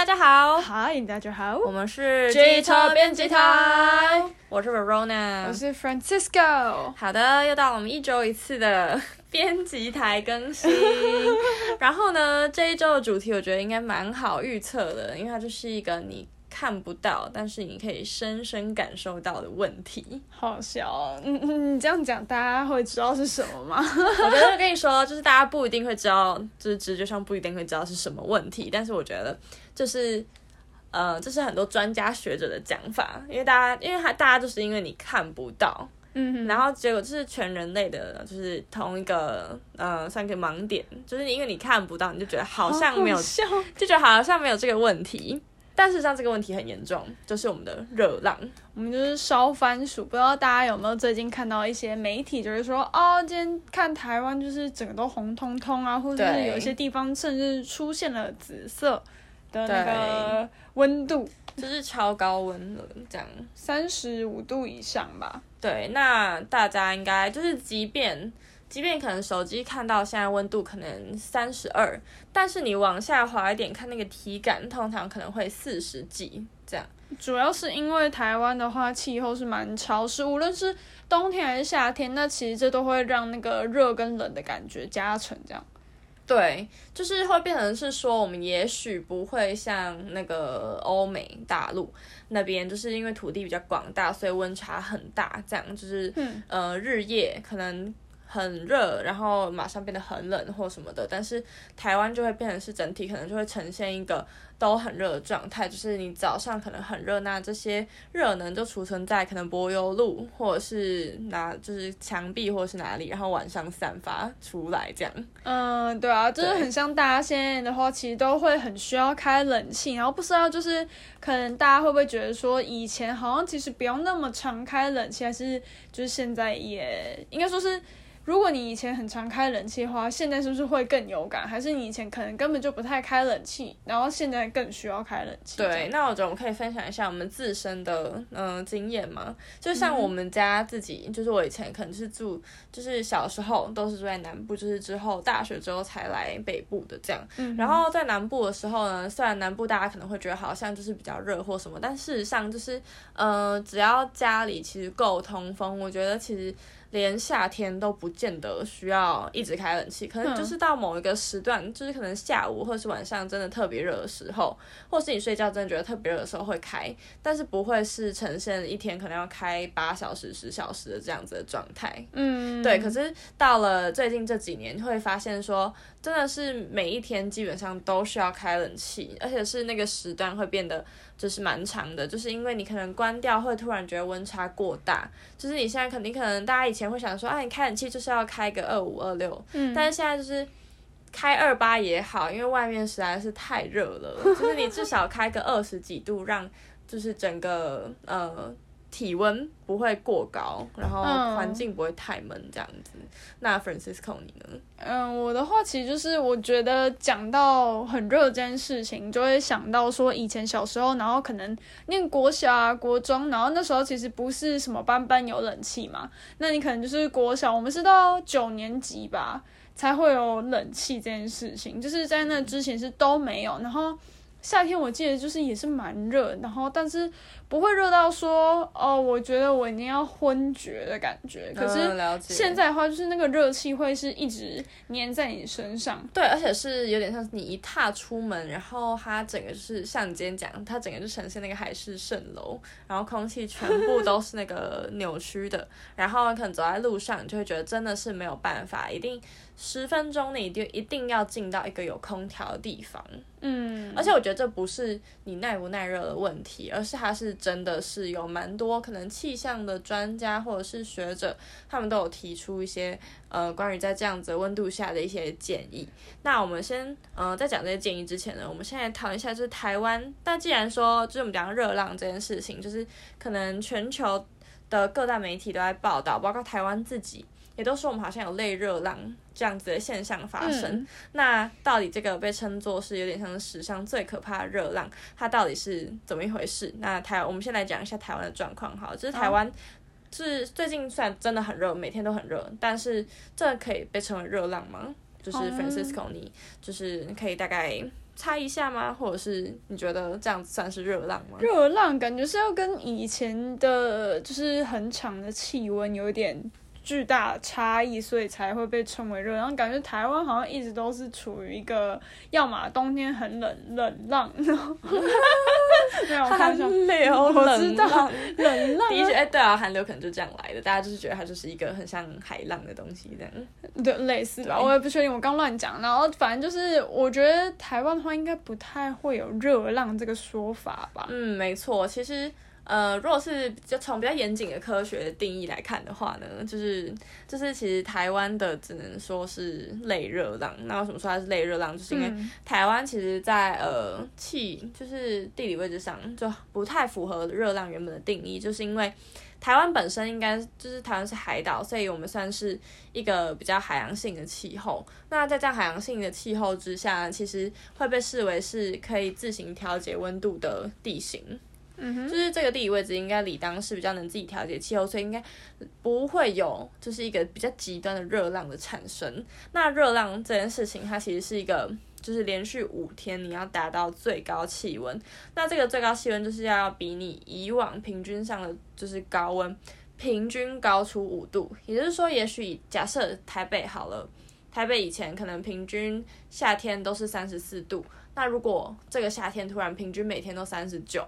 大家好，嗨，大家好，我们是机车编辑台，我是 Verona，我是 Francisco。好的，又到了我们一周一次的编辑台更新。然后呢，这一周的主题我觉得应该蛮好预测的，因为它就是一个你。看不到，但是你可以深深感受到的问题。好笑哦，嗯嗯，你这样讲，大家会知道是什么吗？我觉得跟你说，就是大家不一定会知道，就是直觉上不一定会知道是什么问题。但是我觉得，就是呃，这是很多专家学者的讲法，因为大家，因为他大家就是因为你看不到，嗯，然后结果就是全人类的，就是同一个呃，算一个盲点，就是因为你看不到，你就觉得好像没有，就觉得好像没有这个问题。但是像这个问题很严重，就是我们的热浪，我们就是烧番薯。不知道大家有没有最近看到一些媒体，就是说，哦，今天看台湾就是整个都红彤彤啊，或者是有一些地方甚至出现了紫色的那个温度，就是超高温了，这样三十五度以上吧。对，那大家应该就是即便。即便可能手机看到现在温度可能三十二，但是你往下滑一点看那个体感，通常可能会四十几这样。主要是因为台湾的话气候是蛮潮湿，无论是冬天还是夏天，那其实这都会让那个热跟冷的感觉加成这样。对，就是会变成是说，我们也许不会像那个欧美大陆那边，就是因为土地比较广大，所以温差很大，这样就是、嗯、呃日夜可能。很热，然后马上变得很冷或什么的，但是台湾就会变成是整体，可能就会呈现一个都很热的状态，就是你早上可能很热，那这些热能就储存在可能柏油路或者是哪，就是墙壁或者是哪里，然后晚上散发出来这样。嗯，对啊，就是很像大家现在的话，其实都会很需要开冷气，然后不知道就是可能大家会不会觉得说，以前好像其实不用那么常开冷气，还是就是现在也应该说是。如果你以前很常开冷气的话，现在是不是会更有感？还是你以前可能根本就不太开冷气，然后现在更需要开冷气？对，那我觉得我们可以分享一下我们自身的嗯、呃、经验嘛。就像我们家自己，嗯、就是我以前可能是住，就是小时候都是住在南部，就是之后大学之后才来北部的这样。嗯、然后在南部的时候呢，虽然南部大家可能会觉得好像就是比较热或什么，但事实上就是呃，只要家里其实够通风，我觉得其实。连夏天都不见得需要一直开冷气，可能就是到某一个时段，嗯、就是可能下午或是晚上真的特别热的时候，或是你睡觉真的觉得特别热的时候会开，但是不会是呈现一天可能要开八小时、十小时的这样子的状态。嗯，对。可是到了最近这几年，你会发现说，真的是每一天基本上都需要开冷气，而且是那个时段会变得。就是蛮长的，就是因为你可能关掉会突然觉得温差过大，就是你现在肯定可能大家以前会想说，啊，你开冷气就是要开个二五二六，嗯，但是现在就是开二八也好，因为外面实在是太热了，就是你至少开个二十几度，让就是整个呃。体温不会过高，然后环境不会太闷，这样子。嗯、那 Francisco 你呢？嗯，我的话其实就是我觉得讲到很热这件事情，就会想到说以前小时候，然后可能念国小啊、国中，然后那时候其实不是什么班班有冷气嘛，那你可能就是国小，我们是到九年级吧才会有冷气这件事情，就是在那之前是都没有，然后。夏天我记得就是也是蛮热，然后但是不会热到说哦，我觉得我一定要昏厥的感觉。可是现在的话，就是那个热气会是一直粘在你身上。对，而且是有点像你一踏出门，然后它整个就是像你今天讲，它整个就呈现那个海市蜃楼，然后空气全部都是那个扭曲的，然后可能走在路上，你就会觉得真的是没有办法，一定。十分钟内就一定要进到一个有空调的地方，嗯，而且我觉得这不是你耐不耐热的问题，而是它是真的是有蛮多可能气象的专家或者是学者，他们都有提出一些呃关于在这样子温度下的一些建议。那我们先呃在讲这些建议之前呢，我们现在讨论一下就是台湾。那既然说就是我们讲热浪这件事情，就是可能全球的各大媒体都在报道，包括台湾自己。也都说我们好像有类热浪这样子的现象发生。嗯、那到底这个被称作是有点像史上最可怕的热浪，它到底是怎么一回事？那台我们先来讲一下台湾的状况，好，就是台湾是最近虽然真的很热，每天都很热，但是这可以被称为热浪吗？就是 Francisco，你就是可以大概猜一下吗？或者是你觉得这样子算是热浪吗？热浪感觉是要跟以前的，就是很长的气温有点。巨大差异，所以才会被称为热浪。感觉台湾好像一直都是处于一个，要么冬天很冷，冷浪，没有寒流，我知道冷浪。的确，哎，对啊，寒流可能就这样来的。大家就是觉得它就是一个很像海浪的东西，这样。对，类似吧，我也不确定，我刚乱讲。然后反正就是，我觉得台湾的话应该不太会有热浪这个说法吧。嗯，没错，其实。呃，如果是就从比较严谨的科学的定义来看的话呢，就是就是其实台湾的只能说是类热浪。那为什么说它是类热浪？就是因为台湾其实在呃气就是地理位置上就不太符合热浪原本的定义，就是因为台湾本身应该就是台湾是海岛，所以我们算是一个比较海洋性的气候。那在这样海洋性的气候之下，其实会被视为是可以自行调节温度的地形。就是这个地理位置应该理当是比较能自己调节气候，所以应该不会有就是一个比较极端的热浪的产生。那热浪这件事情，它其实是一个就是连续五天你要达到最高气温，那这个最高气温就是要比你以往平均上的就是高温平均高出五度，也就是说，也许假设台北好了，台北以前可能平均夏天都是三十四度，那如果这个夏天突然平均每天都三十九。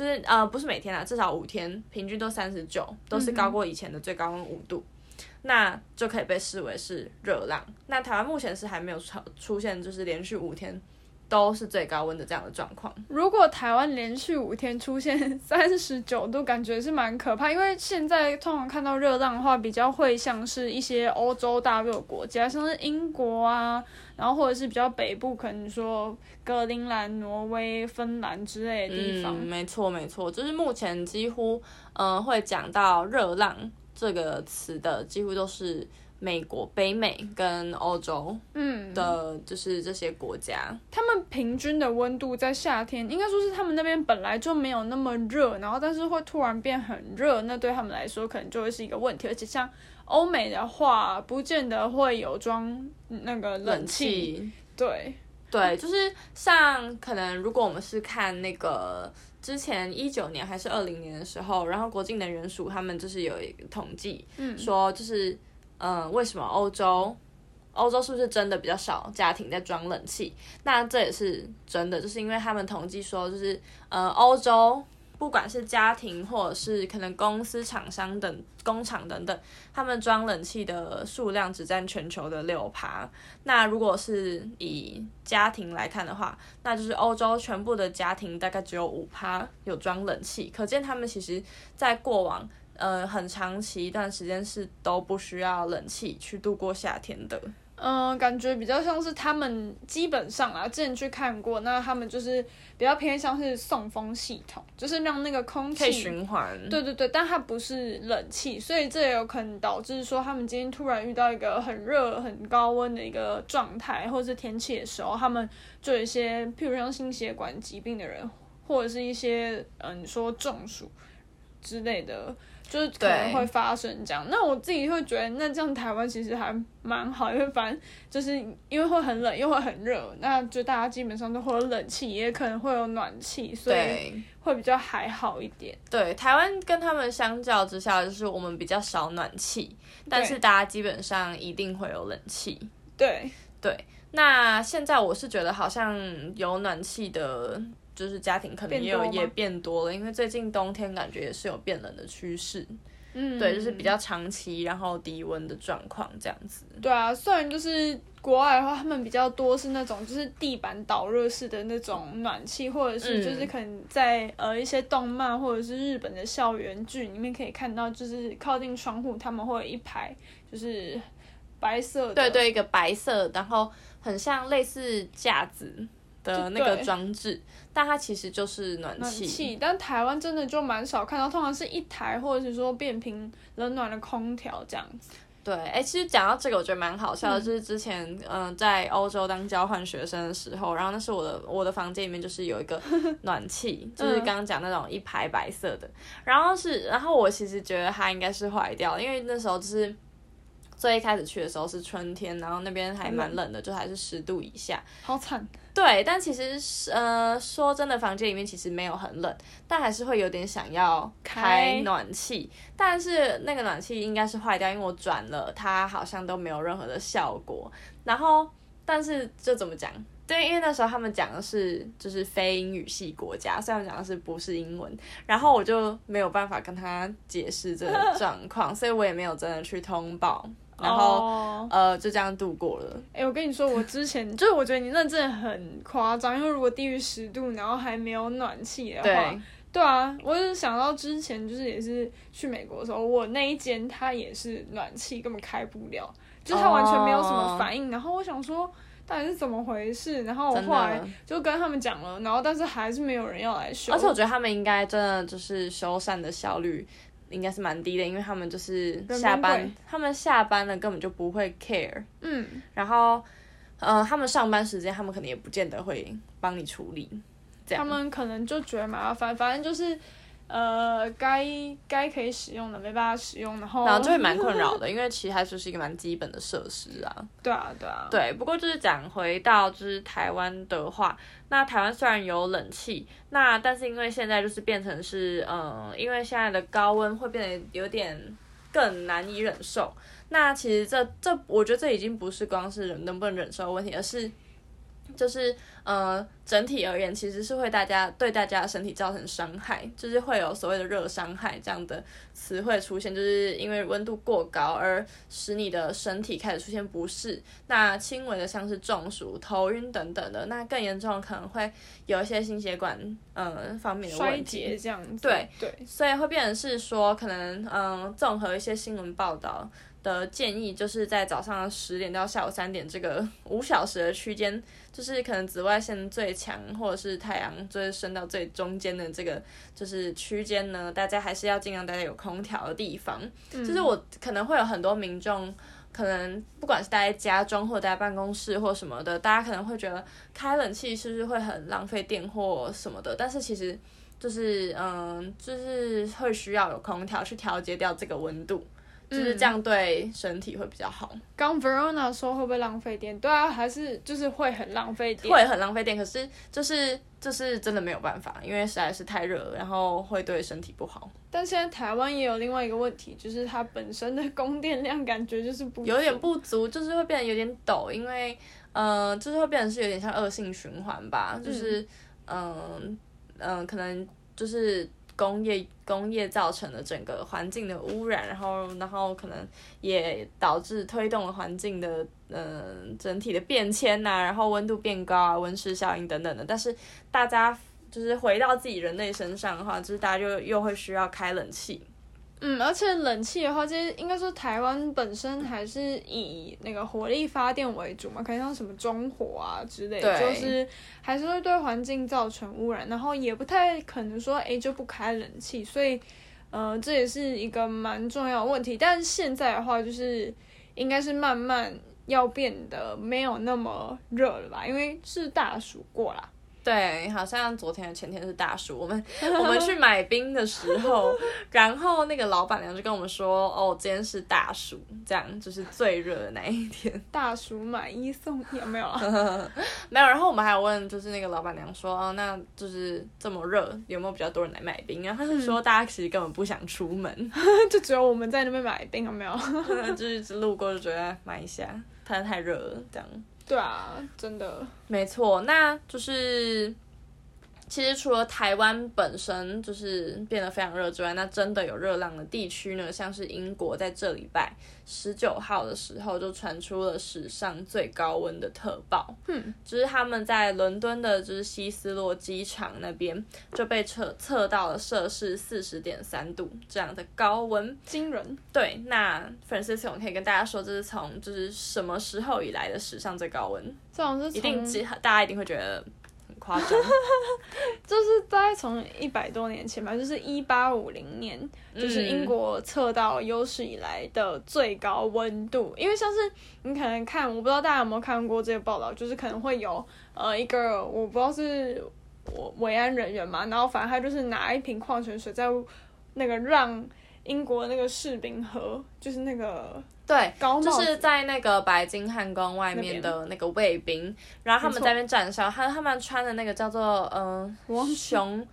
就是呃，不是每天啊，至少五天，平均都三十九，都是高过以前的最高温五度，嗯，那就可以被视为是热浪。那台湾目前是还没有出出现，就是连续五天都是最高温的这样的状况。如果台湾连续五天出现三十九度，感觉是蛮可怕，因为现在通常看到热浪的话，比较会像是一些欧洲大热国家，像是英国啊。然后或者是比较北部，可能说格陵兰、挪威、芬兰之类的地方。嗯，没错没错，就是目前几乎，嗯、呃，会讲到热浪这个词的，几乎都是美国、北美跟欧洲，嗯的，就是这些国家。嗯，他们平均的温度在夏天，应该说是他们那边本来就没有那么热，然后但是会突然变很热，那对他们来说可能就会是一个问题，而且像。欧美的话，不见得会有装那个冷气。对对，就是像可能，如果我们是看那个之前一九年还是二零年的时候，然后国际能源署他们就是有一个统计，嗯，说就是嗯、呃，为什么欧洲欧洲是不是真的比较少家庭在装冷气？那这也是真的，就是因为他们统计说，就是呃，欧洲。不管是家庭或者是可能公司、厂商等工厂等等，他们装冷气的数量只占全球的六趴。那如果是以家庭来看的话，那就是欧洲全部的家庭大概只有五趴有装冷气。可见他们其实在过往呃很长期一段时间是都不需要冷气去度过夏天的。嗯，感觉比较像是他们基本上啊，之前去看过，那他们就是比较偏向是送风系统，就是让那个空气循环。对对对，但它不是冷气，所以这也有可能导致说他们今天突然遇到一个很热、很高温的一个状态，或者是天气的时候，他们就有一些，譬如像心血管疾病的人，或者是一些嗯，你说中暑之类的。就是可能会发生这样，那我自己会觉得，那这样台湾其实还蛮好，因为反正就是因为会很冷又会很热，那就大家基本上都会有冷气，也可能会有暖气，所以会比较还好一点。对，台湾跟他们相较之下，就是我们比较少暖气，但是大家基本上一定会有冷气。对对，那现在我是觉得好像有暖气的。就是家庭可能也有也变多了，因为最近冬天感觉也是有变冷的趋势。嗯，对，就是比较长期然后低温的状况这样子。对啊，虽然就是国外的话，他们比较多是那种就是地板导热式的那种暖气，或者是就是可能在、嗯、呃一些动漫或者是日本的校园剧里面可以看到，就是靠近窗户他们会有一排就是白色的，对对，一个白色，然后很像类似架子。的那个装置，但它其实就是暖气。暖气，但台湾真的就蛮少看到，通常是一台或者是说变频冷暖的空调这样子。对，哎、欸，其实讲到这个，我觉得蛮好笑的，嗯、就是之前嗯、呃、在欧洲当交换学生的时候，然后那是我的我的房间里面就是有一个 暖气，就是刚刚讲那种一排白色的，然后是然后我其实觉得它应该是坏掉，因为那时候就是。最一开始去的时候是春天，然后那边还蛮冷的，就还是十度以下，好惨。对，但其实呃，说真的，房间里面其实没有很冷，但还是会有点想要开暖气。但是那个暖气应该是坏掉，因为我转了，它好像都没有任何的效果。然后，但是就怎么讲？对，因为那时候他们讲的是就是非英语系国家，虽然讲的是不是英文，然后我就没有办法跟他解释这个状况，所以我也没有真的去通报。然后，oh. 呃，就这样度过了。哎、欸，我跟你说，我之前 就是我觉得你那真的很夸张，因为如果低于十度，然后还没有暖气的话，对，对啊，我就是想到之前就是也是去美国的时候，我那一间它也是暖气根本开不了，就是它完全没有什么反应。Oh. 然后我想说到底是怎么回事，然后我后来就跟他们讲了，然后但是还是没有人要来修。而且我觉得他们应该真的就是修缮的效率。应该是蛮低的，因为他们就是下班，他们下班了根本就不会 care。嗯，然后，呃，他们上班时间，他们可能也不见得会帮你处理。这样，他们可能就觉得麻烦，反正就是。呃，该该可以使用的没办法使用，然后然后就会蛮困扰的，因为其实它就是一个蛮基本的设施啊。对啊，对啊。对，不过就是讲回到就是台湾的话，那台湾虽然有冷气，那但是因为现在就是变成是，嗯，因为现在的高温会变得有点更难以忍受。那其实这这，我觉得这已经不是光是人能不能忍受的问题，而是。就是呃，整体而言，其实是会大家对大家的身体造成伤害，就是会有所谓的热伤害这样的词汇出现，就是因为温度过高而使你的身体开始出现不适，那轻微的像是中暑、头晕等等的，那更严重的可能会有一些心血管呃方面的问题，衰竭这样子。对对，所以会变成是说，可能嗯、呃，综合一些新闻报道的建议，就是在早上十点到下午三点这个五小时的区间。就是可能紫外线最强，或者是太阳最升到最中间的这个就是区间呢，大家还是要尽量待在有空调的地方。嗯、就是我可能会有很多民众，可能不管是待在家中或待在办公室或什么的，大家可能会觉得开冷气是不是会很浪费电或什么的？但是其实就是嗯，就是会需要有空调去调节掉这个温度。就是这样对身体会比较好。刚 Verona 说会不会浪费电？对啊，还是就是会很浪费电。会很浪费电，可是就是就是真的没有办法，因为实在是太热了，然后会对身体不好。但现在台湾也有另外一个问题，就是它本身的供电量感觉就是不有点不足，就是会变得有点抖，因为呃，就是会变成是有点像恶性循环吧，就是嗯嗯、呃呃，可能就是。工业工业造成的整个环境的污染，然后然后可能也导致推动了环境的嗯、整体的变迁呐、然后温度变高啊，温室效应等等的。但是大家就是回到自己人类身上的话，就是大家就又会需要开冷气。嗯，而且冷气的话，其实应该说台湾本身还是以那个火力发电为主嘛，可能像什么中火啊之类的，就是还是会对环境造成污染，然后也不太可能说哎就不开冷气，所以呃这也是一个蛮重要的问题。但是现在的话，就是应该是慢慢要变得没有那么热了吧，因为是大暑过啦。对，好像昨天前天是大暑，我们 我们去买冰的时候，然后那个老板娘就跟我们说，哦，今天是大暑，这样就是最热的那一天。大暑买一送一有没有啊？没有。然后我们还有问，就是那个老板娘说，哦，那就是这么热，有没有比较多人来买冰？然后他是说，大家其实根本不想出门，就只有我们在那边买冰，有没有？就是路过就觉得买一下，太太热了，这样。对啊，真的。没错，那就是其实除了台湾本身就是变得非常热之外，那真的有热浪的地区呢，像是英国，在这礼拜十九号的时候就传出了史上最高温的特报，嗯，就是他们在伦敦的，就是希斯洛机场那边就被测测到了摄氏四十点三度这样的高温，惊人。对，那 Francisco 可以跟大家说，这是从就是什么时候以来的史上最高温？这种是一定，大家一定会觉得。夸张，就是大概从一百多年前吧，就是一八五零年，就是英国测到有史以来的最高温度。嗯、因为像是你可能看，我不知道大家有没有看过这个报道，就是可能会有呃一个我不知道是我维安人员嘛，然后反正他就是拿一瓶矿泉水在那个让英国那个士兵喝，就是那个。对，高就是在那个白金汉宫外面的那个卫兵，然后他们在那边站哨，他他们穿的那个叫做嗯、呃、熊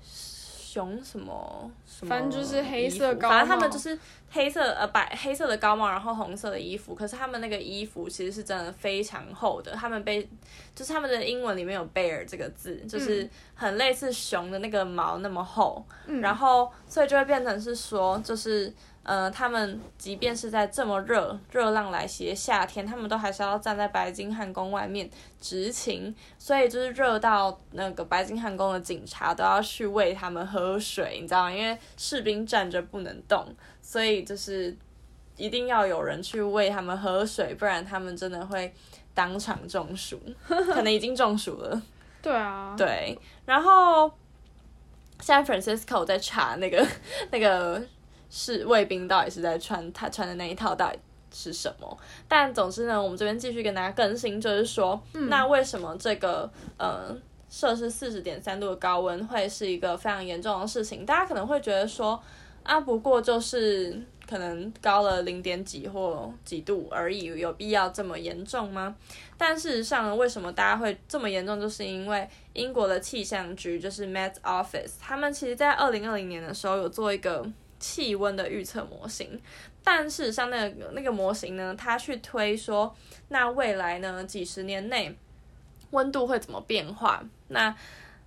熊什么？什么，反正就是黑色高帽，反正他们就是。黑色呃白黑色的高帽，然后红色的衣服，可是他们那个衣服其实是真的非常厚的。他们被就是他们的英文里面有 bear 这个字，就是很类似熊的那个毛那么厚，嗯、然后所以就会变成是说就是。呃，他们即便是在这么热、热浪来袭的夏天，他们都还是要站在白金汉宫外面执勤，所以就是热到那个白金汉宫的警察都要去喂他们喝水，你知道吗？因为士兵站着不能动，所以就是一定要有人去喂他们喝水，不然他们真的会当场中暑，可能已经中暑了。对啊，对。然后现在 Francisco 在查那个 那个。是卫兵到底是在穿他穿的那一套到底是什么？但总之呢，我们这边继续跟大家更新，就是说，嗯、那为什么这个呃摄氏四十点三度的高温会是一个非常严重的事情？大家可能会觉得说，啊，不过就是可能高了零点几或几度而已，有必要这么严重吗？但事实上呢，为什么大家会这么严重？就是因为英国的气象局就是 Met Office，他们其实在二零二零年的时候有做一个。气温的预测模型，但事实上那个那个模型呢，它去推说，那未来呢几十年内温度会怎么变化？那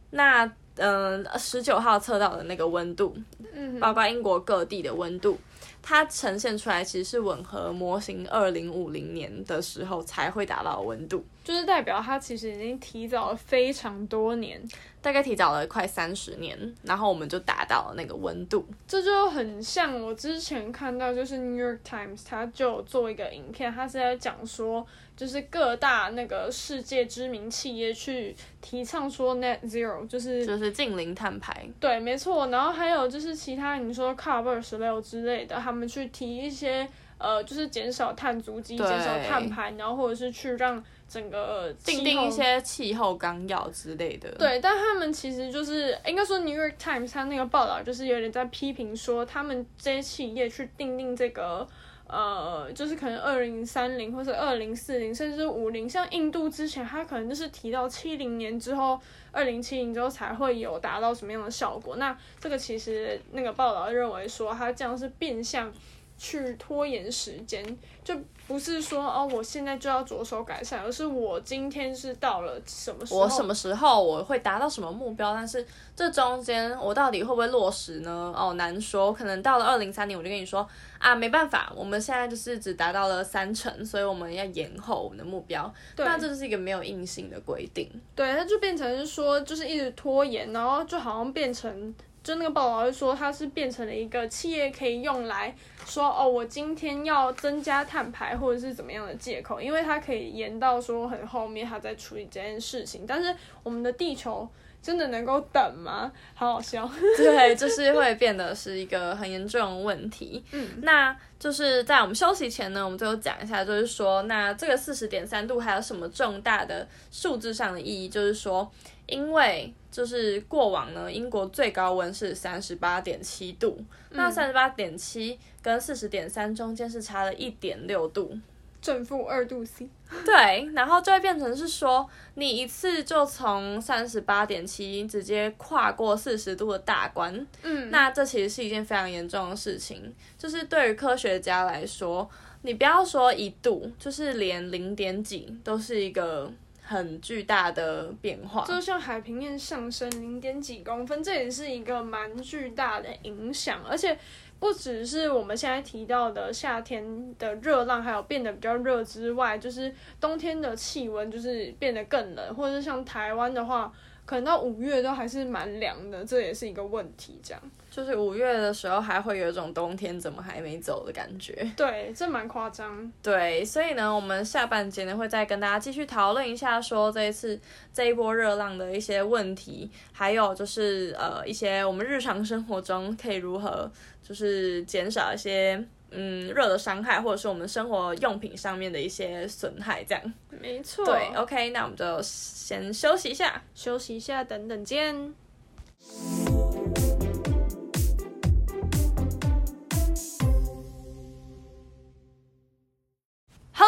那嗯，十九号测到的那个温度，嗯，包括英国各地的温度。它呈现出来其实是吻合模型二零五零年的时候才会达到的温度，就是代表它其实已经提早了非常多年，大概提早了快三十年，然后我们就达到了那个温度。这就很像我之前看到，就是 New York Times 它就做一个影片，它是在讲说。就是各大那个世界知名企业去提倡说 net zero，就是就是近零碳排。对，没错。然后还有就是其他你说 COP 十六之类的，他们去提一些呃，就是减少碳足迹、减少碳排，然后或者是去让整个订定一些气候纲要之类的。对，但他们其实就是应该说 New York Times 它那个报道就是有点在批评说，他们这些企业去订定这个。呃，就是可能二零三零或者二零四零，甚至五零，像印度之前，它可能就是提到七零年之后，二零七零之后才会有达到什么样的效果。那这个其实那个报道认为说，它这样是变相去拖延时间，就。不是说哦，我现在就要着手改善，而是我今天是到了什么时候，我什么时候我会达到什么目标，但是这中间我到底会不会落实呢？哦，难说，可能到了二零三年，我就跟你说啊，没办法，我们现在就是只达到了三成，所以我们要延后我们的目标。对，那这就是一个没有硬性的规定。对，它就变成是说，就是一直拖延，然后就好像变成。就那个报道就说，它是变成了一个企业可以用来说哦，我今天要增加碳排或者是怎么样的借口，因为它可以延到说很后面，它在处理这件事情。但是我们的地球真的能够等吗？好好笑。对，就是会变得是一个很严重的问题。嗯，那就是在我们休息前呢，我们最后讲一下，就是说，那这个四十点三度还有什么重大的数字上的意义？就是说，因为。就是过往呢，英国最高温是三十八点七度，嗯、那三十八点七跟四十点三中间是差了一点六度，正负二度 C。对，然后就会变成是说，你一次就从三十八点七直接跨过四十度的大关，嗯，那这其实是一件非常严重的事情。就是对于科学家来说，你不要说一度，就是连零点几都是一个。很巨大的变化，就像海平面上升零点几公分，这也是一个蛮巨大的影响。而且不只是我们现在提到的夏天的热浪，还有变得比较热之外，就是冬天的气温就是变得更冷，或者是像台湾的话。可能到五月都还是蛮凉的，这也是一个问题。这样就是五月的时候还会有一种冬天怎么还没走的感觉。对，这蛮夸张。对，所以呢，我们下半节呢会再跟大家继续讨论一下，说这一次这一波热浪的一些问题，还有就是呃一些我们日常生活中可以如何就是减少一些。嗯，热的伤害，或者是我们生活用品上面的一些损害，这样。没错。对，OK，那我们就先休息一下，休息一下，等等见。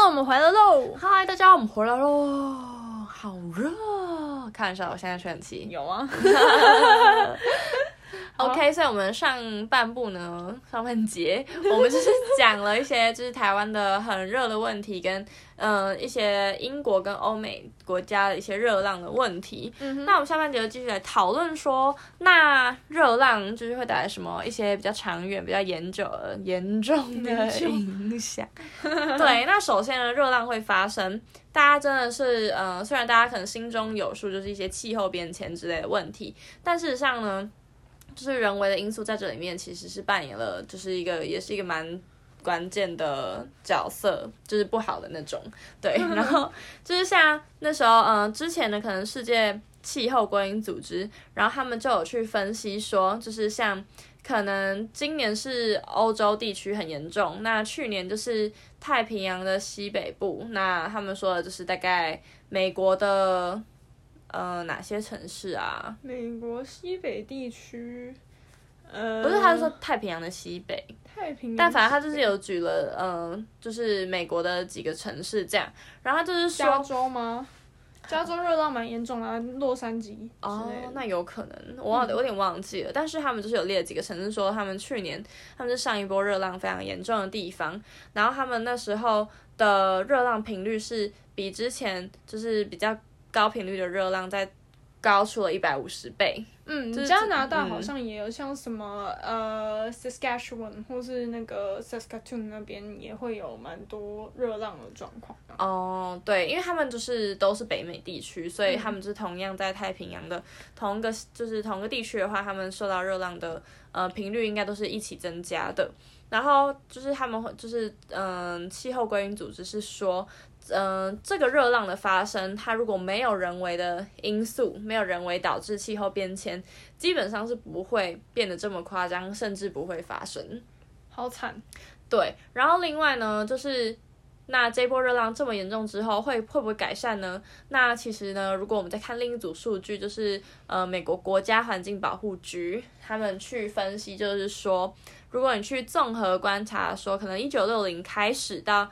我们回来喽！嗨，大家，我们回来喽！好热，看一下我现在吹冷气。有啊。OK，所以我们上半部呢，上半节 我们就是讲了一些就是台湾的很热的问题，跟嗯、呃、一些英国跟欧美国家的一些热浪的问题。嗯、哼那我们下半节就继续来讨论说，那热浪就是会带来什么一些比较长远、比较严重、严重的影响？对，那首先呢，热浪会发生，大家真的是呃，虽然大家可能心中有数，就是一些气候变迁之类的问题，但事实上呢。就是人为的因素在这里面其实是扮演了，就是一个也是一个蛮关键的角色，就是不好的那种。对，然后就是像那时候，嗯、呃，之前的可能世界气候归因组织，然后他们就有去分析说，就是像可能今年是欧洲地区很严重，那去年就是太平洋的西北部，那他们说的就是大概美国的。呃，哪些城市啊？美国西北地区，呃，不是，他是说太平洋的西北。太平洋，但反正他就是有举了，嗯、呃，就是美国的几个城市这样。然后他就是说，加州吗？加州热浪蛮严重的，洛杉矶。哦，那有可能，我忘，我有点忘记了。嗯、但是他们就是有列几个城市，说他们去年他们是上一波热浪非常严重的地方，然后他们那时候的热浪频率是比之前就是比较。高频率的热浪在高出了一百五十倍。嗯，加拿大好像也有，像什么、嗯、呃，Saskatchewan 或是那个 Saskatoon 那边也会有蛮多热浪的状况。哦，对，因为他们就是都是北美地区，所以他们是同样在太平洋的同一个，就是同一个地区的话，他们受到热浪的呃频率应该都是一起增加的。然后就是他们会就是嗯、呃，气候归因组织是说。嗯、呃，这个热浪的发生，它如果没有人为的因素，没有人为导致气候变迁，基本上是不会变得这么夸张，甚至不会发生。好惨。对，然后另外呢，就是那这波热浪这么严重之后，会会不会改善呢？那其实呢，如果我们再看另一组数据，就是呃，美国国家环境保护局他们去分析，就是说，如果你去综合观察说，说可能一九六零开始到。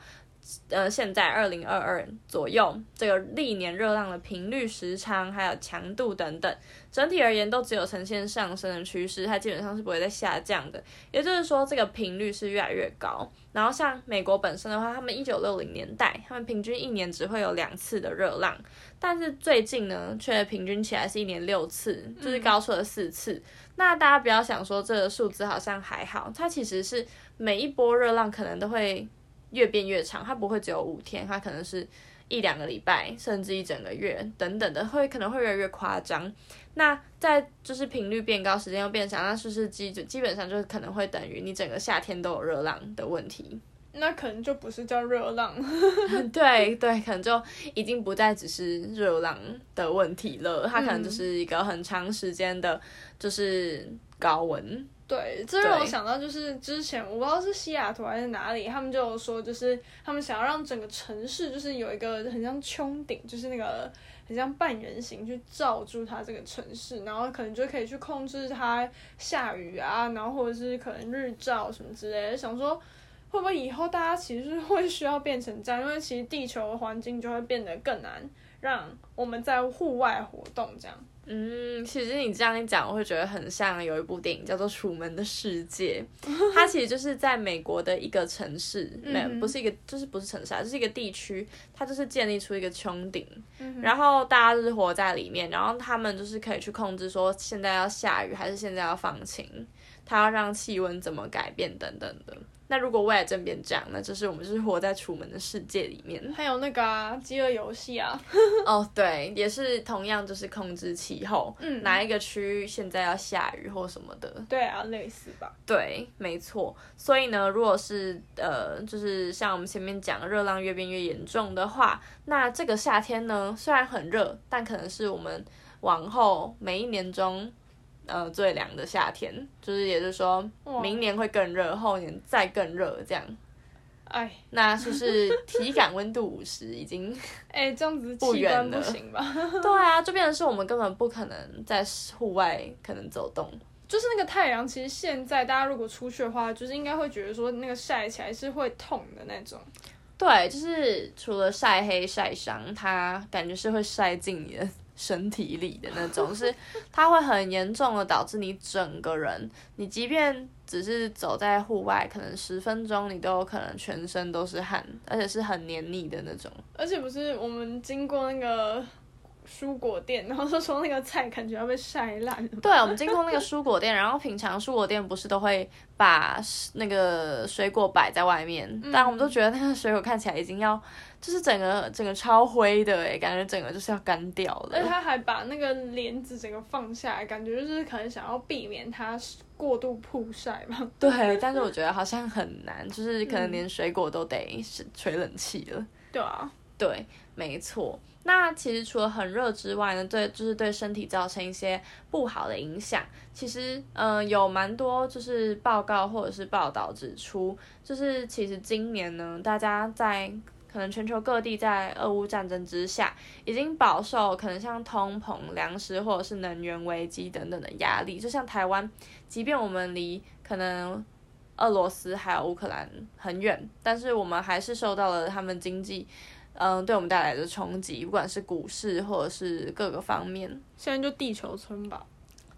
呃，现在二零二二左右，这个历年热浪的频率、时长还有强度等等，整体而言都只有呈现上升的趋势，它基本上是不会再下降的。也就是说，这个频率是越来越高。然后像美国本身的话，他们一九六零年代，他们平均一年只会有两次的热浪，但是最近呢，却平均起来是一年六次，就是高出了四次。嗯、那大家不要想说这个数字好像还好，它其实是每一波热浪可能都会。越变越长，它不会只有五天，它可能是一两个礼拜，甚至一整个月等等的，会可能会越来越夸张。那在就是频率变高，时间又变长，那是不是基基本上就是可能会等于你整个夏天都有热浪的问题？那可能就不是叫热浪，对对，可能就已经不再只是热浪的问题了，它可能就是一个很长时间的，就是高温。对，这让我想到就是之前我不知道是西雅图还是哪里，他们就有说就是他们想要让整个城市就是有一个很像穹顶，就是那个很像半圆形去罩住它这个城市，然后可能就可以去控制它下雨啊，然后或者是可能日照什么之类的。想说会不会以后大家其实会需要变成这样，因为其实地球环境就会变得更难让我们在户外活动这样。嗯，其实你这样一讲，我会觉得很像有一部电影叫做《楚门的世界》，它其实就是在美国的一个城市，没有，不是一个，就是不是城市啊，就是一个地区，它就是建立出一个穹顶，然后大家就是活在里面，然后他们就是可以去控制说现在要下雨还是现在要放晴，它要让气温怎么改变等等的。那如果未来真变这样，那就是我们就是活在楚门的世界里面。还有那个啊，饥饿游戏啊。哦，对，也是同样就是控制气候，嗯，哪一个区域现在要下雨或什么的。对啊，类似吧。对，没错。所以呢，如果是呃，就是像我们前面讲的热浪越变越严重的话，那这个夏天呢，虽然很热，但可能是我们往后每一年中。呃，最凉的夏天，就是也就是说，明年会更热，后年再更热，这样。哎，那是不是体感温度五十已经？哎，这样子极端不行吧？对啊，就变成是我们根本不可能在户外可能走动。就是那个太阳，其实现在大家如果出去的话，就是应该会觉得说那个晒起来是会痛的那种。对，就是除了晒黑晒伤，它感觉是会晒进你的身体里的那种，是它会很严重的导致你整个人，你即便只是走在户外，可能十分钟你都有可能全身都是汗，而且是很黏腻的那种。而且不是我们经过那个。蔬果店，然后就说那个菜感觉要被晒烂了。对，我们经过那个蔬果店，然后平常蔬果店不是都会把那个水果摆在外面，嗯、但我们都觉得那个水果看起来已经要，就是整个整个超灰的诶，感觉整个就是要干掉了。而且他还把那个帘子整个放下来，感觉就是可能想要避免它过度曝晒嘛。对，但是我觉得好像很难，就是可能连水果都得吹冷气了。嗯、对啊，对，没错。那其实除了很热之外呢，对，就是对身体造成一些不好的影响。其实，嗯、有蛮多就是报告或者是报道指出，就是其实今年呢，大家在可能全球各地在俄乌战争之下，已经饱受可能像通膨、粮食或者是能源危机等等的压力。就像台湾，即便我们离可能俄罗斯还有乌克兰很远，但是我们还是受到了他们经济。嗯，对我们带来的冲击，不管是股市或者是各个方面，现在就地球村吧。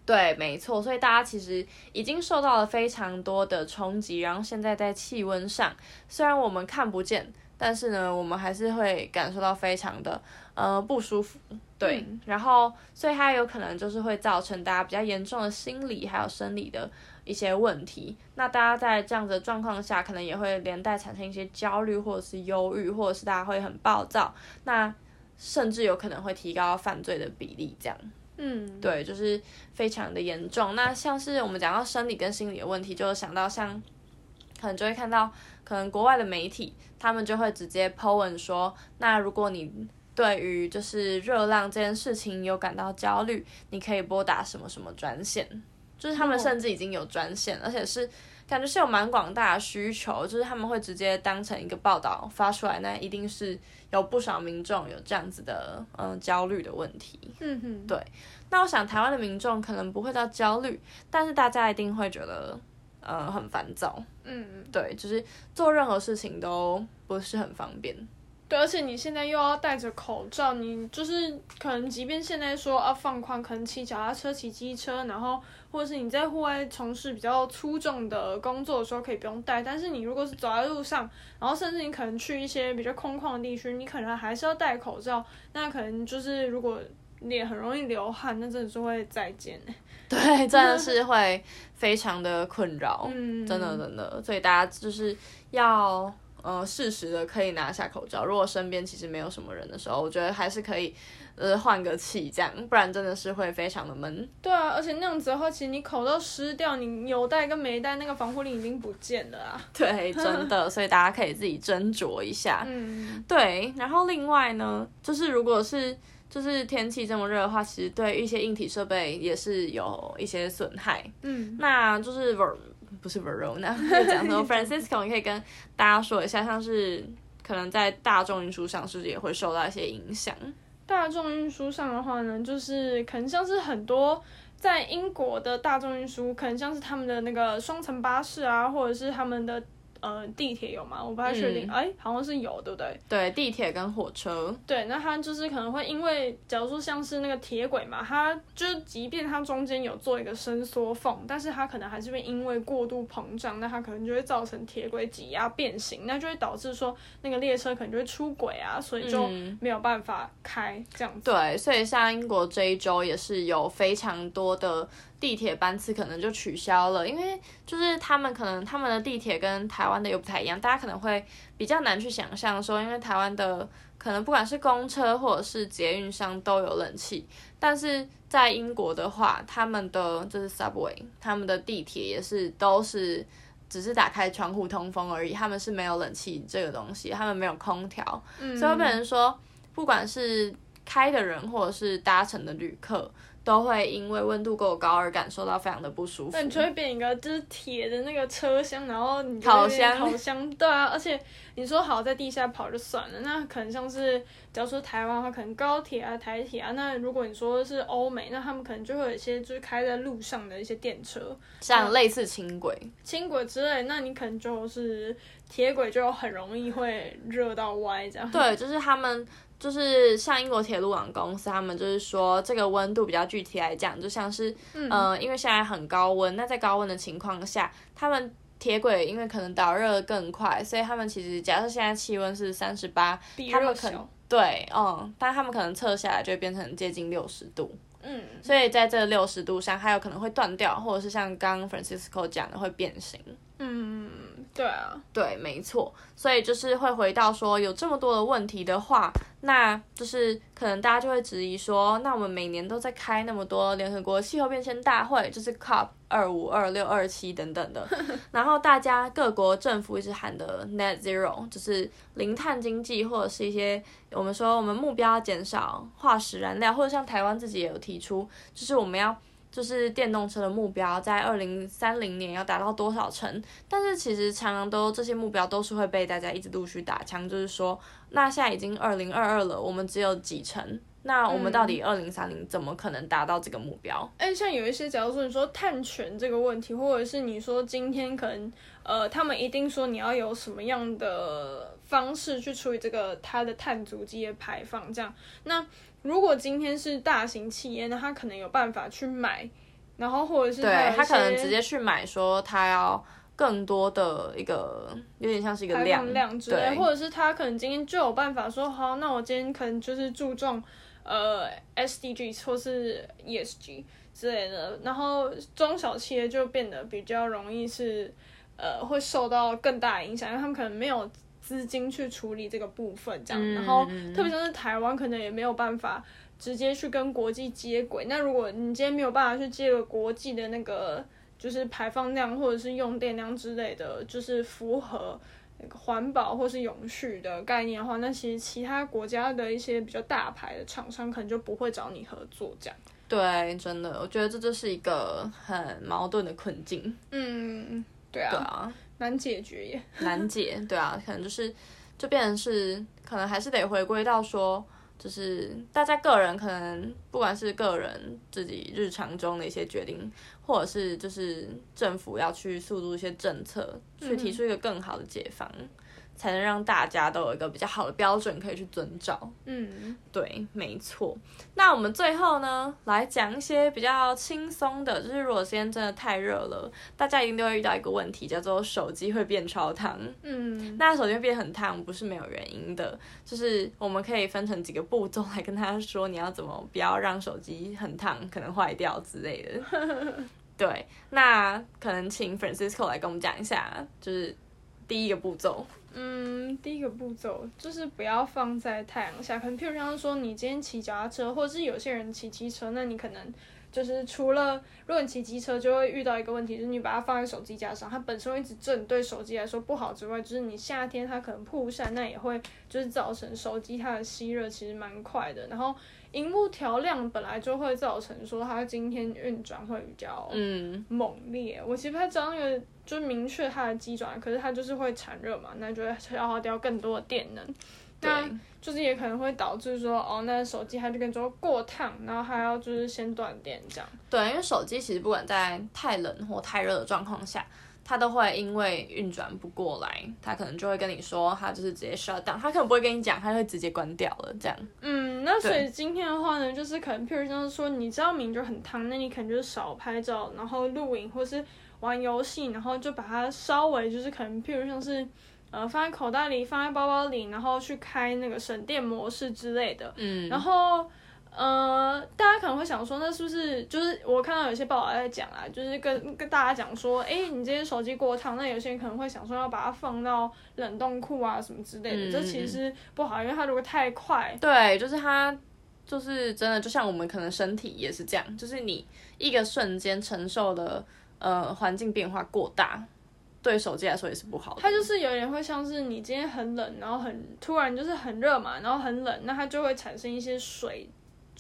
对，没错，所以大家其实已经受到了非常多的冲击，然后现在在气温上，虽然我们看不见，但是呢，我们还是会感受到非常的呃不舒服。对，嗯、然后所以它有可能就是会造成大家比较严重的心理还有生理的。一些问题，那大家在这样子的状况下，可能也会连带产生一些焦虑，或者是忧郁，或者是大家会很暴躁，那甚至有可能会提高犯罪的比例，这样。嗯，对，就是非常的严重。那像是我们讲到生理跟心理的问题，就想到像，可能就会看到，可能国外的媒体，他们就会直接 po 文说，那如果你对于就是热浪这件事情有感到焦虑，你可以拨打什么什么专线。就是他们甚至已经有专线，哦、而且是感觉是有蛮广大的需求，就是他们会直接当成一个报道发出来，那一定是有不少民众有这样子的嗯焦虑的问题。嗯哼，对。那我想台湾的民众可能不会到焦虑，但是大家一定会觉得呃很烦躁。嗯嗯，对，就是做任何事情都不是很方便。对，而且你现在又要戴着口罩，你就是可能，即便现在说啊放宽，可能骑脚踏车、骑机车，然后或者是你在户外从事比较粗重的工作的时候可以不用戴，但是你如果是走在路上，然后甚至你可能去一些比较空旷的地区，你可能还是要戴口罩。那可能就是如果脸很容易流汗，那真的是会再见。对，真的是会非常的困扰，嗯，真的真的，所以大家就是要。呃，适时的可以拿下口罩。如果身边其实没有什么人的时候，我觉得还是可以，呃，换个气这样，不然真的是会非常的闷。对啊，而且那样子的话，其实你口罩湿掉，你有戴跟没戴，那个防护力已经不见了啊。对，真的，所以大家可以自己斟酌一下。嗯，对。然后另外呢，就是如果是就是天气这么热的话，其实对一些硬体设备也是有一些损害。嗯，那就是不是 Verona，就讲说 Francisco，你可以跟大家说一下，像是可能在大众运输上是不是也会受到一些影响？大众运输上的话呢，就是可能像是很多在英国的大众运输，可能像是他们的那个双层巴士啊，或者是他们的。呃，地铁有吗？我不太确定。哎、嗯，好像是有，对不对？对，地铁跟火车。对，那它就是可能会因为，假如说像是那个铁轨嘛，它就即便它中间有做一个伸缩缝，但是它可能还是会因为过度膨胀，那它可能就会造成铁轨挤压变形，那就会导致说那个列车可能就会出轨啊，所以就没有办法开这样子。对，所以像英国这一周也是有非常多的。地铁班次可能就取消了，因为就是他们可能他们的地铁跟台湾的又不太一样，大家可能会比较难去想象说，因为台湾的可能不管是公车或者是捷运上都有冷气，但是在英国的话，他们的就是 subway，他们的地铁也是都是只是打开窗户通风而已，他们是没有冷气这个东西，他们没有空调，嗯、所以会变成说，不管是开的人或者是搭乘的旅客。都会因为温度够高而感受到非常的不舒服。那你就会变一个就是铁的那个车厢，然后你烤箱，烤箱，对啊，而且你说好在地下跑就算了，那可能像是假如说台湾的话，可能高铁啊、台铁啊，那如果你说是欧美，那他们可能就会有一些就是开在路上的一些电车，像类似轻轨、轻轨之类，那你可能就是铁轨就很容易会热到歪这样。对，就是他们。就是像英国铁路网公司，他们就是说这个温度比较具体来讲，就像是，嗯、呃，因为现在很高温，那在高温的情况下，他们铁轨因为可能导热更快，所以他们其实假设现在气温是三十八，他们可能对，嗯，但他们可能测下来就会变成接近六十度，嗯，所以在这六十度上，还有可能会断掉，或者是像刚刚 Francisco 讲的会变形，嗯。对啊，对，没错，所以就是会回到说，有这么多的问题的话，那就是可能大家就会质疑说，那我们每年都在开那么多联合国气候变迁大会，就是 COP 二五、二六、二七等等的，然后大家各国政府一直喊的 Net Zero，就是零碳经济，或者是一些我们说我们目标要减少化石燃料，或者像台湾自己也有提出，就是我们要。就是电动车的目标在二零三零年要达到多少成？但是其实常常都这些目标都是会被大家一直陆续打枪，就是说，那现在已经二零二二了，我们只有几成？那我们到底二零三零怎么可能达到这个目标？哎、嗯，像有一些，假如说你说碳权这个问题，或者是你说今天可能呃，他们一定说你要有什么样的方式去处理这个它的碳足迹的排放，这样那。如果今天是大型企业，那他可能有办法去买，然后或者是他对他可能直接去买，说他要更多的一个有点像是一个量量之类，或者是他可能今天就有办法说好，那我今天可能就是注重呃 SDGs 或是 ESG 之类的，然后中小企业就变得比较容易是呃会受到更大的影响，因为他们可能没有。资金去处理这个部分，这样，嗯、然后特别像是台湾，可能也没有办法直接去跟国际接轨。那如果你今天没有办法去接个国际的那个，就是排放量或者是用电量之类的，就是符合那个环保或是永续的概念的话，那其实其他国家的一些比较大牌的厂商可能就不会找你合作。这样，对，真的，我觉得这就是一个很矛盾的困境。嗯，对啊。对啊难解决耶，难解，对啊，可能就是，就变成是，可能还是得回归到说，就是大家个人可能，不管是个人自己日常中的一些决定，或者是就是政府要去速度一些政策，去提出一个更好的解方。嗯才能让大家都有一个比较好的标准可以去遵照。嗯，对，没错。那我们最后呢，来讲一些比较轻松的，就是如果今天真的太热了，大家一定都会遇到一个问题，叫做手机会变超烫。嗯，那手机会变很烫不是没有原因的，就是我们可以分成几个步骤来跟他说，你要怎么不要让手机很烫，可能坏掉之类的。对，那可能请 Francisco 来跟我们讲一下，就是第一个步骤。嗯，第一个步骤就是不要放在太阳下，可能譬如像说你今天骑脚踏车，或者是有些人骑机车，那你可能就是除了如果你骑机车就会遇到一个问题，就是你把它放在手机架上，它本身会一直震，对手机来说不好之外，就是你夏天它可能曝晒，那也会就是造成手机它的吸热其实蛮快的，然后。荧幕调亮本来就会造成说它今天运转会比较嗯猛烈，嗯、我其实不太知道那个就是明确它的机转，可是它就是会产热嘛，那就会消耗掉更多的电能，对那就是也可能会导致说哦，那手机它就跟着过烫，然后还要就是先断电这样。对，因为手机其实不管在太冷或太热的状况下。它都会因为运转不过来，它可能就会跟你说，它就是直接 shut down，它可能不会跟你讲，它会直接关掉了这样。嗯，那所以今天的话呢，就是可能譬如像是说，你知道明就很烫，那你可能就是少拍照，然后录影或是玩游戏，然后就把它稍微就是可能譬如像是呃放在口袋里，放在包包里，然后去开那个省电模式之类的。嗯，然后。呃，大家可能会想说，那是不是就是我看到有些报道在讲啊，就是跟跟大家讲说，哎、欸，你这些手机过烫，那有些人可能会想说要把它放到冷冻库啊什么之类的，嗯、这其实不好，因为它如果太快，对，就是它就是真的，就像我们可能身体也是这样，就是你一个瞬间承受的呃环境变化过大，对手机来说也是不好的。它就是有点会像是你今天很冷，然后很突然就是很热嘛，然后很冷，那它就会产生一些水。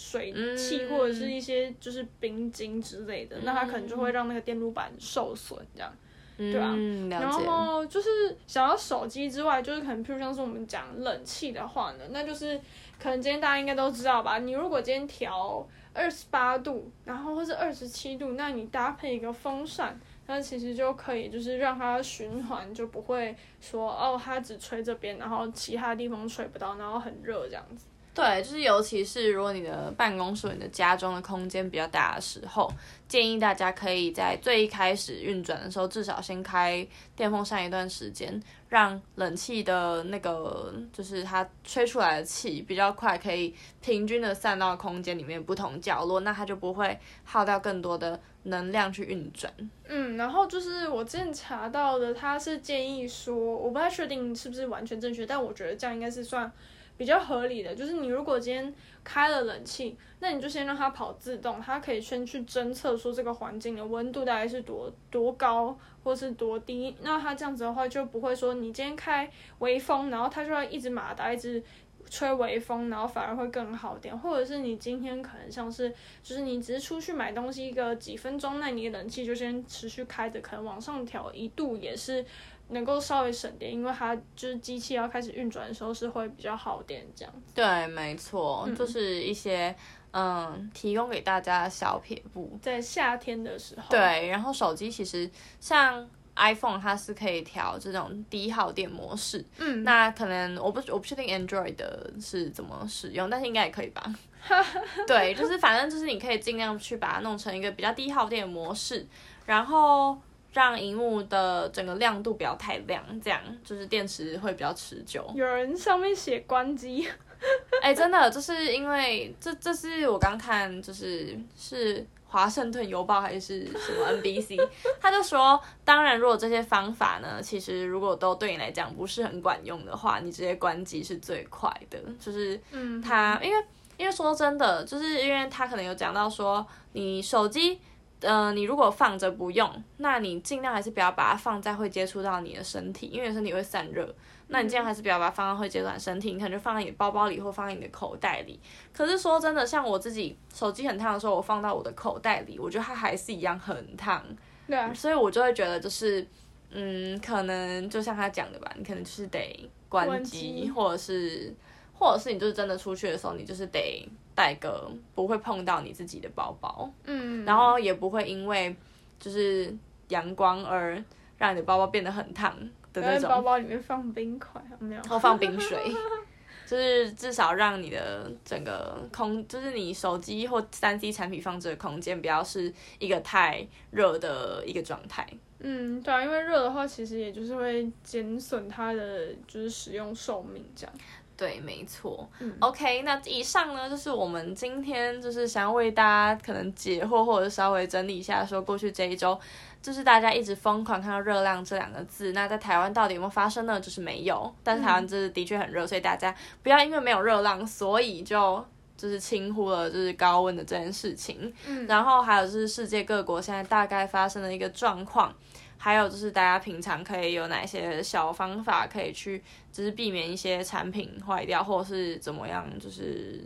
水汽或者是一些就是冰晶之类的，嗯、那它可能就会让那个电路板受损，这样。对啊，嗯、然后就是想要手机之外，就是可能，譬如像是我们讲冷气的话呢，那就是可能今天大家应该都知道吧？你如果今天调二十八度，然后或是二十七度，那你搭配一个风扇，那其实就可以就是让它循环，就不会说哦，它只吹这边，然后其他地方吹不到，然后很热这样子。对，就是尤其是如果你的办公室、你的家中的空间比较大的时候，建议大家可以在最一开始运转的时候，至少先开电风扇一段时间，让冷气的那个就是它吹出来的气比较快，可以平均的散到空间里面不同角落，那它就不会耗掉更多的能量去运转。嗯，然后就是我之前查到的，它是建议说，我不太确定是不是完全正确，但我觉得这样应该是算。比较合理的就是，你如果今天开了冷气，那你就先让它跑自动，它可以先去侦测说这个环境的温度大概是多多高或是多低。那它这样子的话就不会说你今天开微风，然后它就要一直马达一直吹微风，然后反而会更好点。或者是你今天可能像是就是你只是出去买东西一个几分钟，那你冷气就先持续开着，可能往上调一度也是。能够稍微省电，因为它就是机器要开始运转的时候是会比较耗电这样。对，没错，嗯、就是一些嗯提供给大家的小撇步。在夏天的时候。对，然后手机其实像 iPhone 它是可以调这种低耗电模式。嗯。那可能我不我不确定 Android 的是怎么使用，但是应该也可以吧。对，就是反正就是你可以尽量去把它弄成一个比较低耗电的模式，然后。让荧幕的整个亮度不要太亮，这样就是电池会比较持久。有人上面写关机，哎、欸，真的就是因为这这是我刚看，就是是华盛顿邮报还是什么 NBC，他就说，当然如果这些方法呢，其实如果都对你来讲不是很管用的话，你直接关机是最快的。就是嗯，他因为因为说真的，就是因为他可能有讲到说你手机。呃，你如果放着不用，那你尽量还是不要把它放在会接触到你的身体，因为身体会散热。那你尽量还是不要把它放到会接触身体，你可能就放在你的包包里或放在你的口袋里。可是说真的，像我自己手机很烫的时候，我放到我的口袋里，我觉得它还是一样很烫。对啊，所以我就会觉得就是，嗯，可能就像他讲的吧，你可能就是得关机，或者是，或者是你就是真的出去的时候，你就是得。带个不会碰到你自己的包包，嗯，然后也不会因为就是阳光而让你的包包变得很烫的那种。包包里面放冰块，没有？或放冰水，就是至少让你的整个空，就是你手机或三 C 产品放置的空间，不要是一个太热的一个状态。嗯，对啊，因为热的话，其实也就是会减损它的就是使用寿命这样。对，没错。嗯，OK，那以上呢，就是我们今天就是想要为大家可能解惑，或者稍微整理一下，说过去这一周，就是大家一直疯狂看到热量这两个字，那在台湾到底有没有发生呢？就是没有，但是台湾就是的确很热，嗯，所以大家不要因为没有热浪，所以就就是轻忽了就是高温的这件事情。嗯，然后还有就是世界各国现在大概发生的一个状况。还有就是大家平常可以有哪些小方法可以去，就是避免一些产品坏掉，或者是怎么样，就是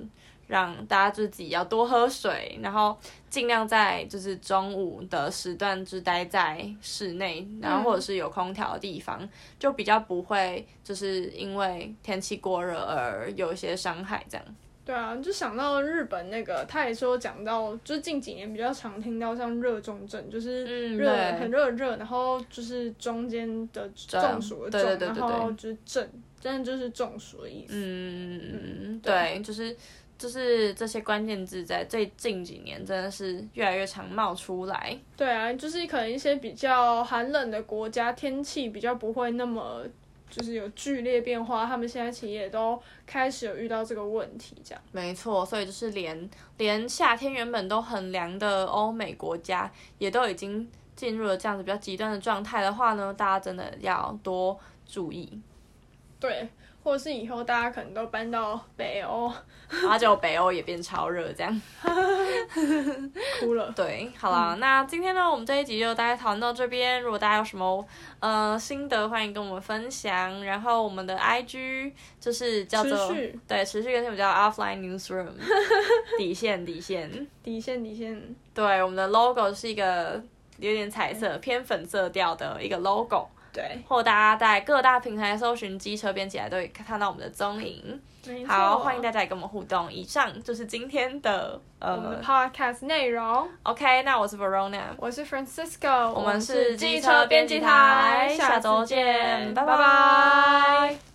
让大家自己要多喝水，然后尽量在就是中午的时段就待在室内，然后或者是有空调的地方，就比较不会就是因为天气过热而有一些伤害这样。对啊，就想到日本那个，他也说讲到，就是近几年比较常听到像热中症，就是热、嗯、很热热，然后就是中间的中暑的症，然后就是症，真的就是中暑的意思。嗯嗯，对，就是就是这些关键字在最近几年真的是越来越常冒出来。对啊，就是可能一些比较寒冷的国家，天气比较不会那么。就是有剧烈变化，他们现在企业都开始有遇到这个问题，这样。没错，所以就是连连夏天原本都很凉的欧美国家，也都已经进入了这样子比较极端的状态的话呢，大家真的要多注意。对。或者是以后大家可能都搬到北欧，然后就北欧也变超热，这样 哭了。对，好啦，嗯、那今天呢，我们这一集就大概讨论到这边。如果大家有什么呃心得，欢迎跟我们分享。然后我们的 IG 就是叫做持对持续更新，我们叫 Offline Newsroom 底线底线底线底线。对，我们的 logo 是一个有点彩色、偏粉色调的一个 logo。对，或大家在各大平台搜寻机车编辑来，都可以看到我们的踪影。好，欢迎大家来跟我们互动。以上就是今天的呃我们的 podcast 内容。OK，那我是 Verona，我是 Francisco，我们是机车编辑台，下周见，拜拜。